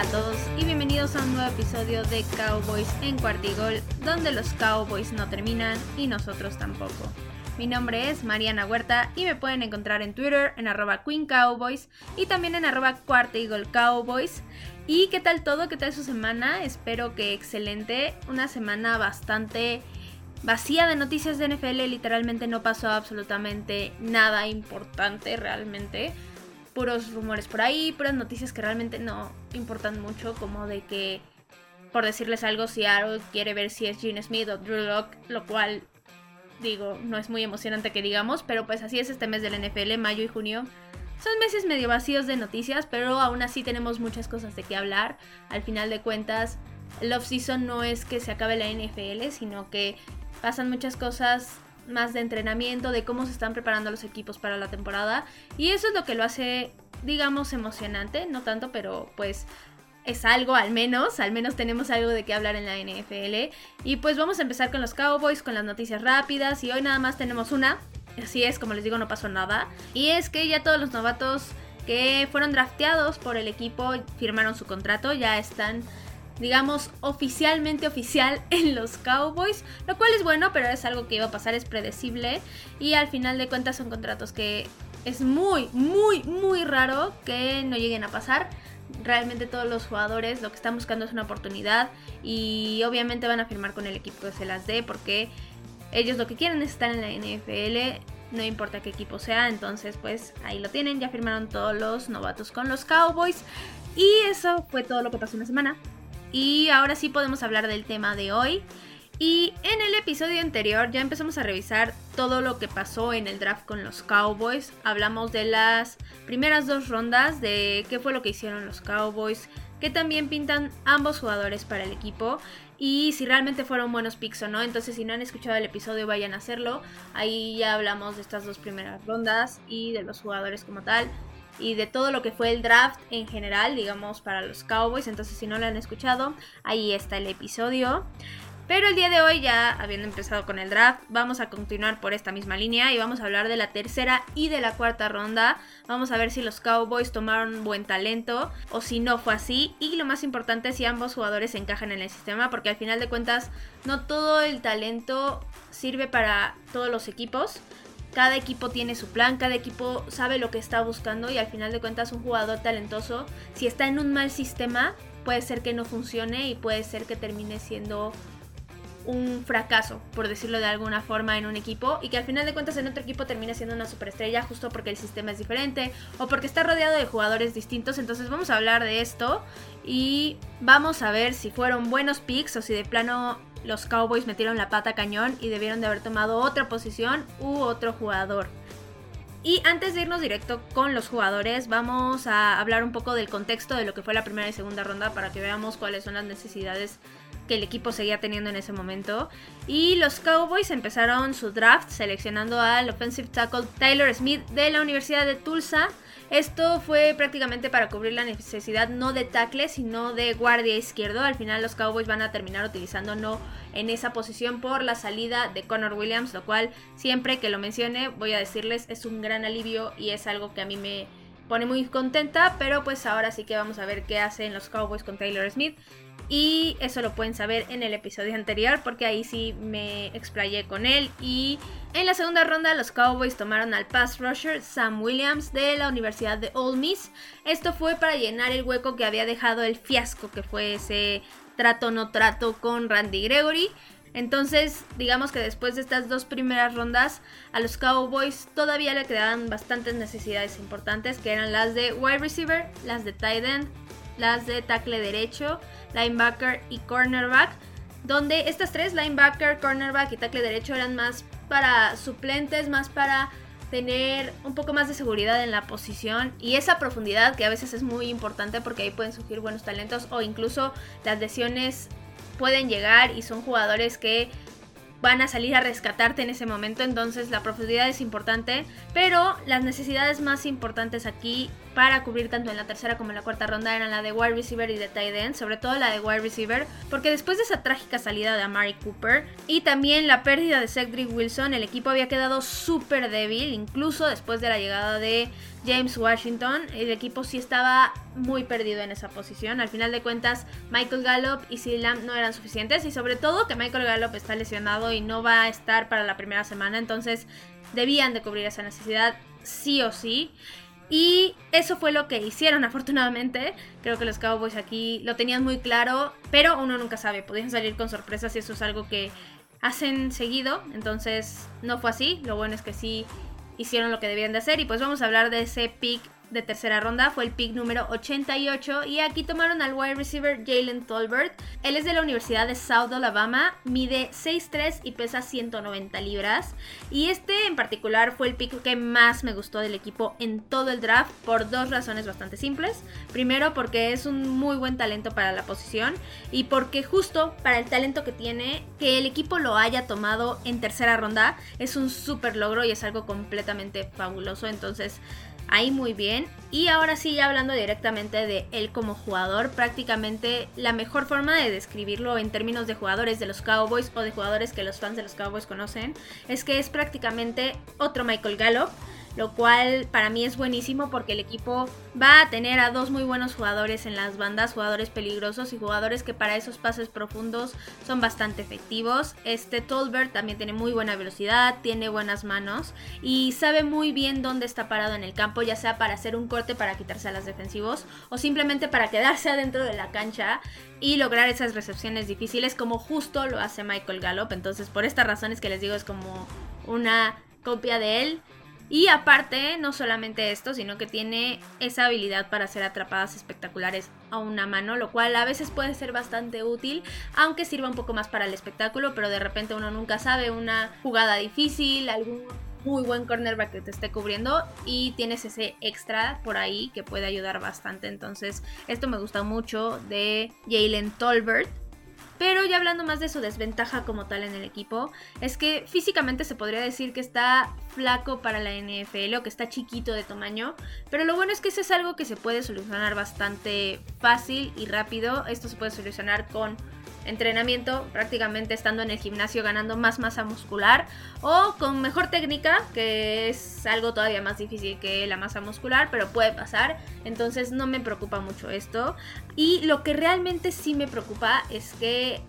Hola a todos y bienvenidos a un nuevo episodio de Cowboys en Cuartigol, donde los Cowboys no terminan y nosotros tampoco. Mi nombre es Mariana Huerta y me pueden encontrar en Twitter en arroba Queen y también en arroba Cuartigol Cowboys. ¿Y qué tal todo? ¿Qué tal su semana? Espero que excelente. Una semana bastante vacía de noticias de NFL. Literalmente no pasó absolutamente nada importante realmente puros rumores por ahí, puras noticias que realmente no importan mucho, como de que, por decirles algo, si Seattle quiere ver si es Gene Smith o Drew Locke, lo cual, digo, no es muy emocionante que digamos, pero pues así es este mes del NFL, mayo y junio. Son meses medio vacíos de noticias, pero aún así tenemos muchas cosas de qué hablar. Al final de cuentas, el off-season no es que se acabe la NFL, sino que pasan muchas cosas más de entrenamiento, de cómo se están preparando los equipos para la temporada. Y eso es lo que lo hace, digamos, emocionante, no tanto, pero pues es algo al menos, al menos tenemos algo de qué hablar en la NFL. Y pues vamos a empezar con los Cowboys, con las noticias rápidas. Y hoy nada más tenemos una, así es, como les digo, no pasó nada. Y es que ya todos los novatos que fueron drafteados por el equipo firmaron su contrato, ya están digamos, oficialmente oficial en los Cowboys, lo cual es bueno, pero es algo que iba a pasar, es predecible y al final de cuentas son contratos que es muy, muy, muy raro que no lleguen a pasar. Realmente todos los jugadores lo que están buscando es una oportunidad y obviamente van a firmar con el equipo que se las dé porque ellos lo que quieren es estar en la NFL, no importa qué equipo sea, entonces pues ahí lo tienen, ya firmaron todos los novatos con los Cowboys y eso fue todo lo que pasó en la semana. Y ahora sí podemos hablar del tema de hoy. Y en el episodio anterior ya empezamos a revisar todo lo que pasó en el draft con los Cowboys. Hablamos de las primeras dos rondas, de qué fue lo que hicieron los Cowboys, que también pintan ambos jugadores para el equipo y si realmente fueron buenos picks o no. Entonces si no han escuchado el episodio vayan a hacerlo. Ahí ya hablamos de estas dos primeras rondas y de los jugadores como tal y de todo lo que fue el draft en general, digamos, para los Cowboys. Entonces, si no lo han escuchado, ahí está el episodio. Pero el día de hoy, ya habiendo empezado con el draft, vamos a continuar por esta misma línea y vamos a hablar de la tercera y de la cuarta ronda. Vamos a ver si los Cowboys tomaron buen talento o si no fue así. Y lo más importante si ambos jugadores encajan en el sistema, porque al final de cuentas no todo el talento sirve para todos los equipos. Cada equipo tiene su plan, cada equipo sabe lo que está buscando y al final de cuentas un jugador talentoso, si está en un mal sistema, puede ser que no funcione y puede ser que termine siendo un fracaso, por decirlo de alguna forma, en un equipo y que al final de cuentas en otro equipo termine siendo una superestrella justo porque el sistema es diferente o porque está rodeado de jugadores distintos. Entonces vamos a hablar de esto y vamos a ver si fueron buenos picks o si de plano los Cowboys metieron la pata cañón y debieron de haber tomado otra posición u otro jugador. Y antes de irnos directo con los jugadores, vamos a hablar un poco del contexto de lo que fue la primera y segunda ronda para que veamos cuáles son las necesidades que el equipo seguía teniendo en ese momento. Y los Cowboys empezaron su draft seleccionando al offensive tackle Tyler Smith de la Universidad de Tulsa esto fue prácticamente para cubrir la necesidad no de tackle, sino de guardia izquierdo. Al final los Cowboys van a terminar utilizando no en esa posición por la salida de Connor Williams, lo cual siempre que lo mencione voy a decirles es un gran alivio y es algo que a mí me pone muy contenta, pero pues ahora sí que vamos a ver qué hacen los Cowboys con Taylor Smith. Y eso lo pueden saber en el episodio anterior porque ahí sí me explayé con él. Y en la segunda ronda los Cowboys tomaron al pass rusher Sam Williams de la Universidad de Ole Miss. Esto fue para llenar el hueco que había dejado el fiasco que fue ese trato no trato con Randy Gregory. Entonces, digamos que después de estas dos primeras rondas, a los Cowboys todavía le quedaban bastantes necesidades importantes, que eran las de wide receiver, las de tight end, las de tackle derecho, linebacker y cornerback, donde estas tres, linebacker, cornerback y tackle derecho, eran más para suplentes, más para tener un poco más de seguridad en la posición y esa profundidad que a veces es muy importante porque ahí pueden surgir buenos talentos o incluso las lesiones pueden llegar y son jugadores que van a salir a rescatarte en ese momento, entonces la profundidad es importante, pero las necesidades más importantes aquí para cubrir tanto en la tercera como en la cuarta ronda eran la de wide receiver y de tight end, sobre todo la de wide receiver, porque después de esa trágica salida de Amari Cooper y también la pérdida de Cedric Wilson, el equipo había quedado súper débil, incluso después de la llegada de James Washington, el equipo sí estaba muy perdido en esa posición. Al final de cuentas, Michael Gallup y CeeDee Lamb no eran suficientes y sobre todo que Michael Gallup está lesionado y no va a estar para la primera semana, entonces debían de cubrir esa necesidad sí o sí. Y eso fue lo que hicieron, afortunadamente. Creo que los Cowboys aquí lo tenían muy claro, pero uno nunca sabe. Podían salir con sorpresas y eso es algo que hacen seguido. Entonces no fue así. Lo bueno es que sí hicieron lo que debían de hacer. Y pues vamos a hablar de ese pick de tercera ronda, fue el pick número 88 y aquí tomaron al wide receiver Jalen Tolbert. Él es de la Universidad de South Alabama, mide 6'3 y pesa 190 libras. Y este en particular fue el pick que más me gustó del equipo en todo el draft por dos razones bastante simples. Primero porque es un muy buen talento para la posición y porque justo para el talento que tiene, que el equipo lo haya tomado en tercera ronda es un súper logro y es algo completamente fabuloso. Entonces ahí muy bien. Y ahora sí, ya hablando directamente de él como jugador, prácticamente la mejor forma de describirlo en términos de jugadores de los Cowboys o de jugadores que los fans de los Cowboys conocen, es que es prácticamente otro Michael Gallup lo cual para mí es buenísimo porque el equipo va a tener a dos muy buenos jugadores en las bandas, jugadores peligrosos y jugadores que para esos pases profundos son bastante efectivos. Este Tolbert también tiene muy buena velocidad, tiene buenas manos y sabe muy bien dónde está parado en el campo, ya sea para hacer un corte para quitarse a los defensivos o simplemente para quedarse adentro de la cancha y lograr esas recepciones difíciles como justo lo hace Michael Gallup. Entonces por estas razones que les digo es como una copia de él. Y aparte, no solamente esto, sino que tiene esa habilidad para hacer atrapadas espectaculares a una mano, lo cual a veces puede ser bastante útil, aunque sirva un poco más para el espectáculo, pero de repente uno nunca sabe una jugada difícil, algún muy buen cornerback que te esté cubriendo y tienes ese extra por ahí que puede ayudar bastante. Entonces, esto me gusta mucho de Jalen Tolbert. Pero ya hablando más de su desventaja como tal en el equipo, es que físicamente se podría decir que está flaco para la NFL o que está chiquito de tamaño. Pero lo bueno es que eso es algo que se puede solucionar bastante fácil y rápido. Esto se puede solucionar con entrenamiento, prácticamente estando en el gimnasio ganando más masa muscular o con mejor técnica, que es algo todavía más difícil que la masa muscular, pero puede pasar, entonces no me preocupa mucho esto. Y lo que realmente sí me preocupa es que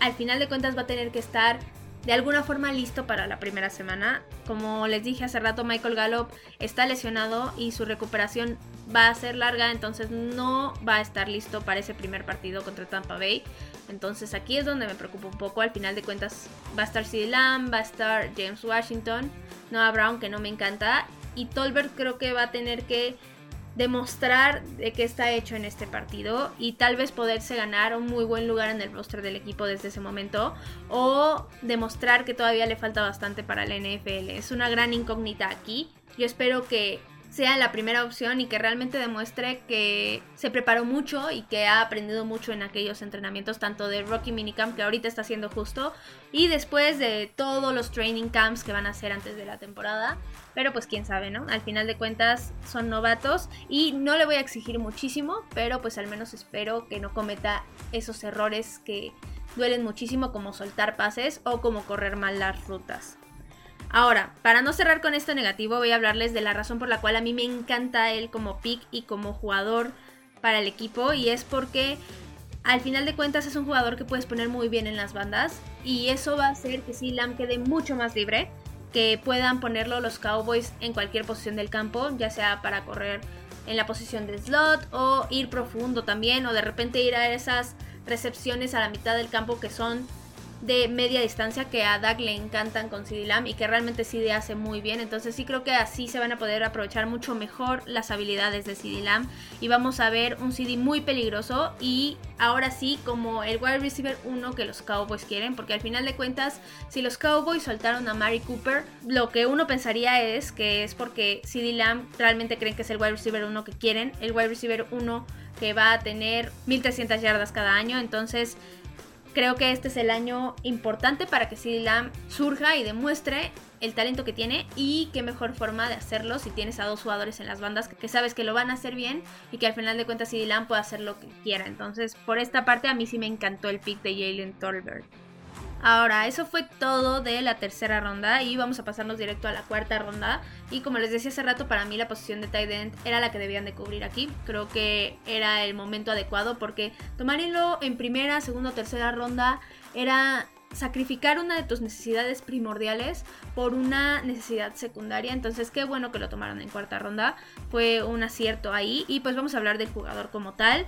al final de cuentas va a tener que estar de alguna forma listo para la primera semana. Como les dije hace rato, Michael Gallup está lesionado y su recuperación va a ser larga, entonces no va a estar listo para ese primer partido contra Tampa Bay. Entonces aquí es donde me preocupa un poco. Al final de cuentas va a estar CeeDee Lamb, va a estar James Washington, Noah Brown que no me encanta y Tolbert creo que va a tener que demostrar de qué está hecho en este partido y tal vez poderse ganar un muy buen lugar en el roster del equipo desde ese momento o demostrar que todavía le falta bastante para la NFL. Es una gran incógnita aquí. Yo espero que sea la primera opción y que realmente demuestre que se preparó mucho y que ha aprendido mucho en aquellos entrenamientos, tanto de Rocky Minicamp que ahorita está haciendo justo, y después de todos los training camps que van a hacer antes de la temporada. Pero pues quién sabe, ¿no? Al final de cuentas son novatos y no le voy a exigir muchísimo, pero pues al menos espero que no cometa esos errores que duelen muchísimo como soltar pases o como correr mal las rutas. Ahora, para no cerrar con esto negativo, voy a hablarles de la razón por la cual a mí me encanta él como pick y como jugador para el equipo. Y es porque al final de cuentas es un jugador que puedes poner muy bien en las bandas. Y eso va a hacer que si Lam quede mucho más libre. Que puedan ponerlo los Cowboys en cualquier posición del campo, ya sea para correr en la posición de slot o ir profundo también, o de repente ir a esas recepciones a la mitad del campo que son de media distancia que a Dak le encantan con CD Lamb y que realmente CD hace muy bien. Entonces sí creo que así se van a poder aprovechar mucho mejor las habilidades de CD Lamb y vamos a ver un CD muy peligroso y ahora sí como el wide receiver 1 que los Cowboys quieren, porque al final de cuentas si los Cowboys soltaron a Mari Cooper, lo que uno pensaría es que es porque CD Lamb realmente creen que es el wide receiver 1 que quieren, el wide receiver 1 que va a tener 1300 yardas cada año, entonces creo que este es el año importante para que CD Lamb surja y demuestre el talento que tiene y qué mejor forma de hacerlo si tienes a dos jugadores en las bandas que, sabes que lo van a hacer bien y que al final de cuentas CD Lamb puede hacer lo que quiera. Entonces, por esta parte a mí sí me encantó el pick de Jalen Tolbert. Ahora, eso fue todo de la tercera ronda y vamos a pasarnos directo a la cuarta ronda. Y como les decía hace rato, para mí la posición de tight end era la que debían de cubrir aquí. Creo que era el momento adecuado porque tomarlo en primera, segunda o tercera ronda era sacrificar una de tus necesidades primordiales por una necesidad secundaria. Entonces, qué bueno que lo tomaron en cuarta ronda. Fue un acierto ahí. Y pues vamos a hablar del jugador como tal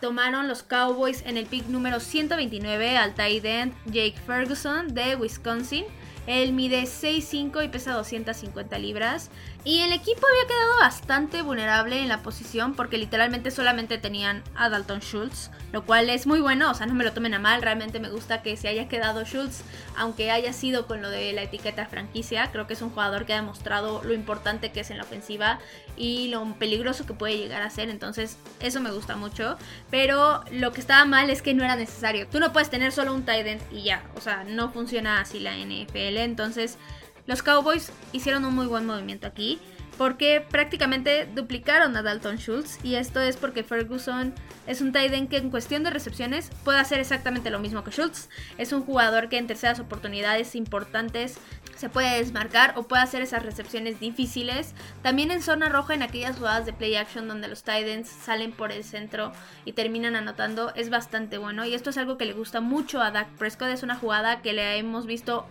tomaron los Cowboys en el pick número 129 al tight end Jake Ferguson de Wisconsin. Él mide 6'5 y pesa 250 libras. Y el equipo había quedado bastante vulnerable en la posición porque literalmente solamente tenían a Dalton Schultz, lo cual es muy bueno, o sea, no me lo tomen a mal, realmente me gusta que se haya quedado Schultz, aunque haya sido con lo de la etiqueta franquicia, creo que es un jugador que ha demostrado lo importante que es en la ofensiva y lo peligroso que puede llegar a ser, entonces eso me gusta mucho, pero lo que estaba mal es que no era necesario, tú no puedes tener solo un tight end y ya, o sea, no funciona así la NFL, entonces los Cowboys hicieron un muy buen movimiento aquí porque prácticamente duplicaron a Dalton Schultz y esto es porque Ferguson es un tight end que en cuestión de recepciones puede hacer exactamente lo mismo que Schultz. Es un jugador que en terceras oportunidades importantes se puede desmarcar o puede hacer esas recepciones difíciles. También en zona roja en aquellas jugadas de play action donde los tight ends salen por el centro y terminan anotando es bastante bueno y esto es algo que le gusta mucho a Dak Prescott. Es una jugada que le hemos visto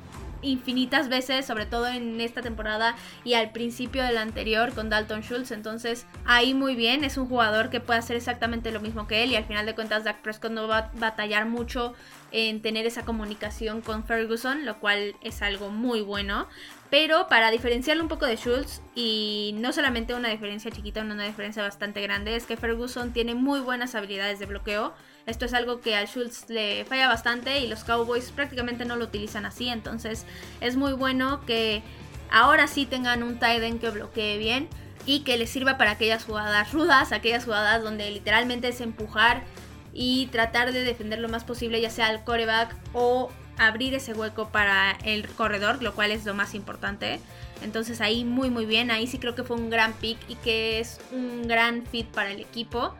infinitas veces, sobre todo en esta temporada y al principio de la anterior con Dalton Schultz. Entonces, ahí muy bien, es un jugador que puede hacer exactamente lo mismo que él y al final de cuentas Dak Prescott no va a batallar mucho en tener esa comunicación con Ferguson, lo cual es algo muy bueno. Pero para diferenciarlo un poco de Schultz, y no solamente una diferencia chiquita, una diferencia bastante grande, es que Ferguson tiene muy buenas habilidades de bloqueo. Esto es algo que a Schultz le falla bastante y los Cowboys prácticamente no lo utilizan así. Entonces es muy bueno que ahora sí tengan un tight end que bloquee bien y que les sirva para aquellas jugadas rudas, aquellas jugadas donde literalmente es empujar y tratar de defender lo más posible, ya sea al coreback o abrir ese hueco para el corredor, lo cual es lo más importante. Entonces ahí muy muy bien, ahí sí creo que fue un gran pick y que es un gran fit para el equipo.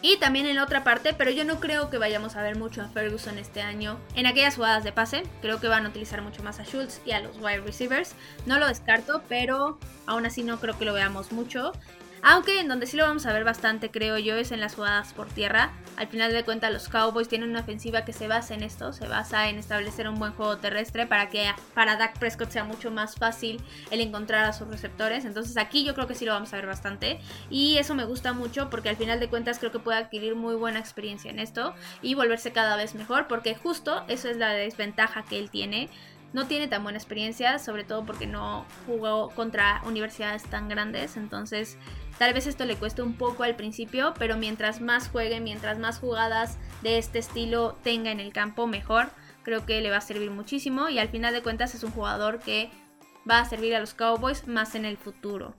Y también en la otra parte, pero yo no creo que vayamos a ver mucho a Ferguson este año en aquellas jugadas de pase. Creo que van a utilizar mucho más a Schultz y a los wide receivers. No lo descarto, pero aún así no creo que lo veamos mucho. Aunque en donde sí lo vamos a ver bastante, creo yo, es en las jugadas por tierra. Al final de cuentas, los Cowboys tienen una ofensiva que se basa en esto, se basa en establecer un buen juego terrestre para que para Dak Prescott sea mucho más fácil el encontrar a sus receptores. Entonces aquí yo creo que sí lo vamos a ver bastante. Y eso me gusta mucho porque al final de cuentas creo que puede adquirir muy buena experiencia en esto y volverse cada vez mejor porque justo eso es la desventaja que él tiene no tiene tan buena experiencia, sobre todo porque no jugó contra universidades tan grandes, entonces tal vez esto le cueste un poco al principio, pero mientras más juegue, mientras más jugadas de este estilo tenga en el campo, mejor, creo que le va a servir muchísimo y al final de cuentas es un jugador que va a servir a los Cowboys más en el futuro.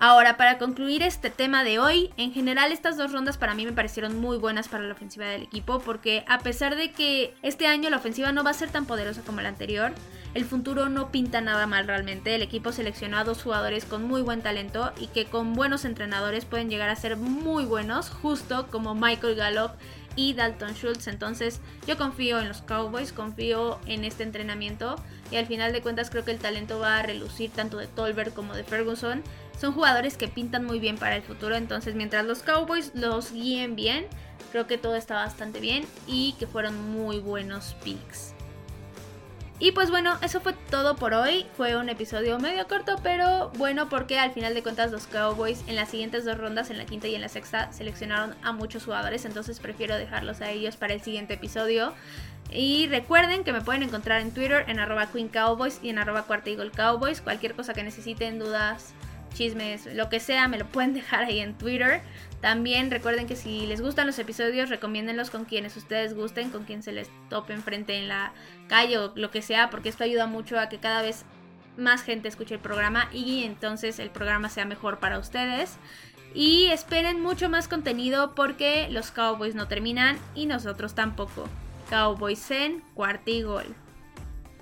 Ahora, para concluir este tema de hoy, en general estas dos rondas para mí me parecieron muy buenas para la ofensiva del equipo porque a pesar de que este año la ofensiva no va a ser tan poderosa como la anterior, el futuro no pinta nada mal realmente. El equipo seleccionó a dos jugadores con muy buen talento y que con buenos entrenadores pueden llegar a ser muy buenos, justo como Michael Gallup y Dalton Schultz. Entonces yo confío en los Cowboys, confío en este entrenamiento y al final de cuentas creo que el talento va a relucir tanto de Tolbert como de Ferguson son jugadores que pintan muy bien para el futuro, entonces mientras los Cowboys los guíen bien, creo que todo está bastante bien y que fueron muy buenos picks. Y pues bueno, eso fue todo por hoy. Fue un episodio medio corto, pero bueno, porque al final de cuentas los Cowboys en las siguientes dos rondas, en la quinta y en la sexta, seleccionaron a muchos jugadores, entonces prefiero dejarlos a ellos para el siguiente episodio. Y recuerden que me pueden encontrar en Twitter en arroba Queen Cowboys y en arroba Cuarta Eagle Cowboys. Cualquier cosa que necesiten, dudas, chismes, lo que sea, me lo pueden dejar ahí en Twitter. También recuerden que si les gustan los episodios, recomiéndenlos con quienes ustedes gusten, con quien se les tope enfrente en la calle o lo que sea, porque esto ayuda mucho a que cada vez más gente escuche el programa y entonces el programa sea mejor para ustedes. Y esperen mucho más contenido porque los Cowboys no terminan y nosotros tampoco. Cowboys en cuartigol.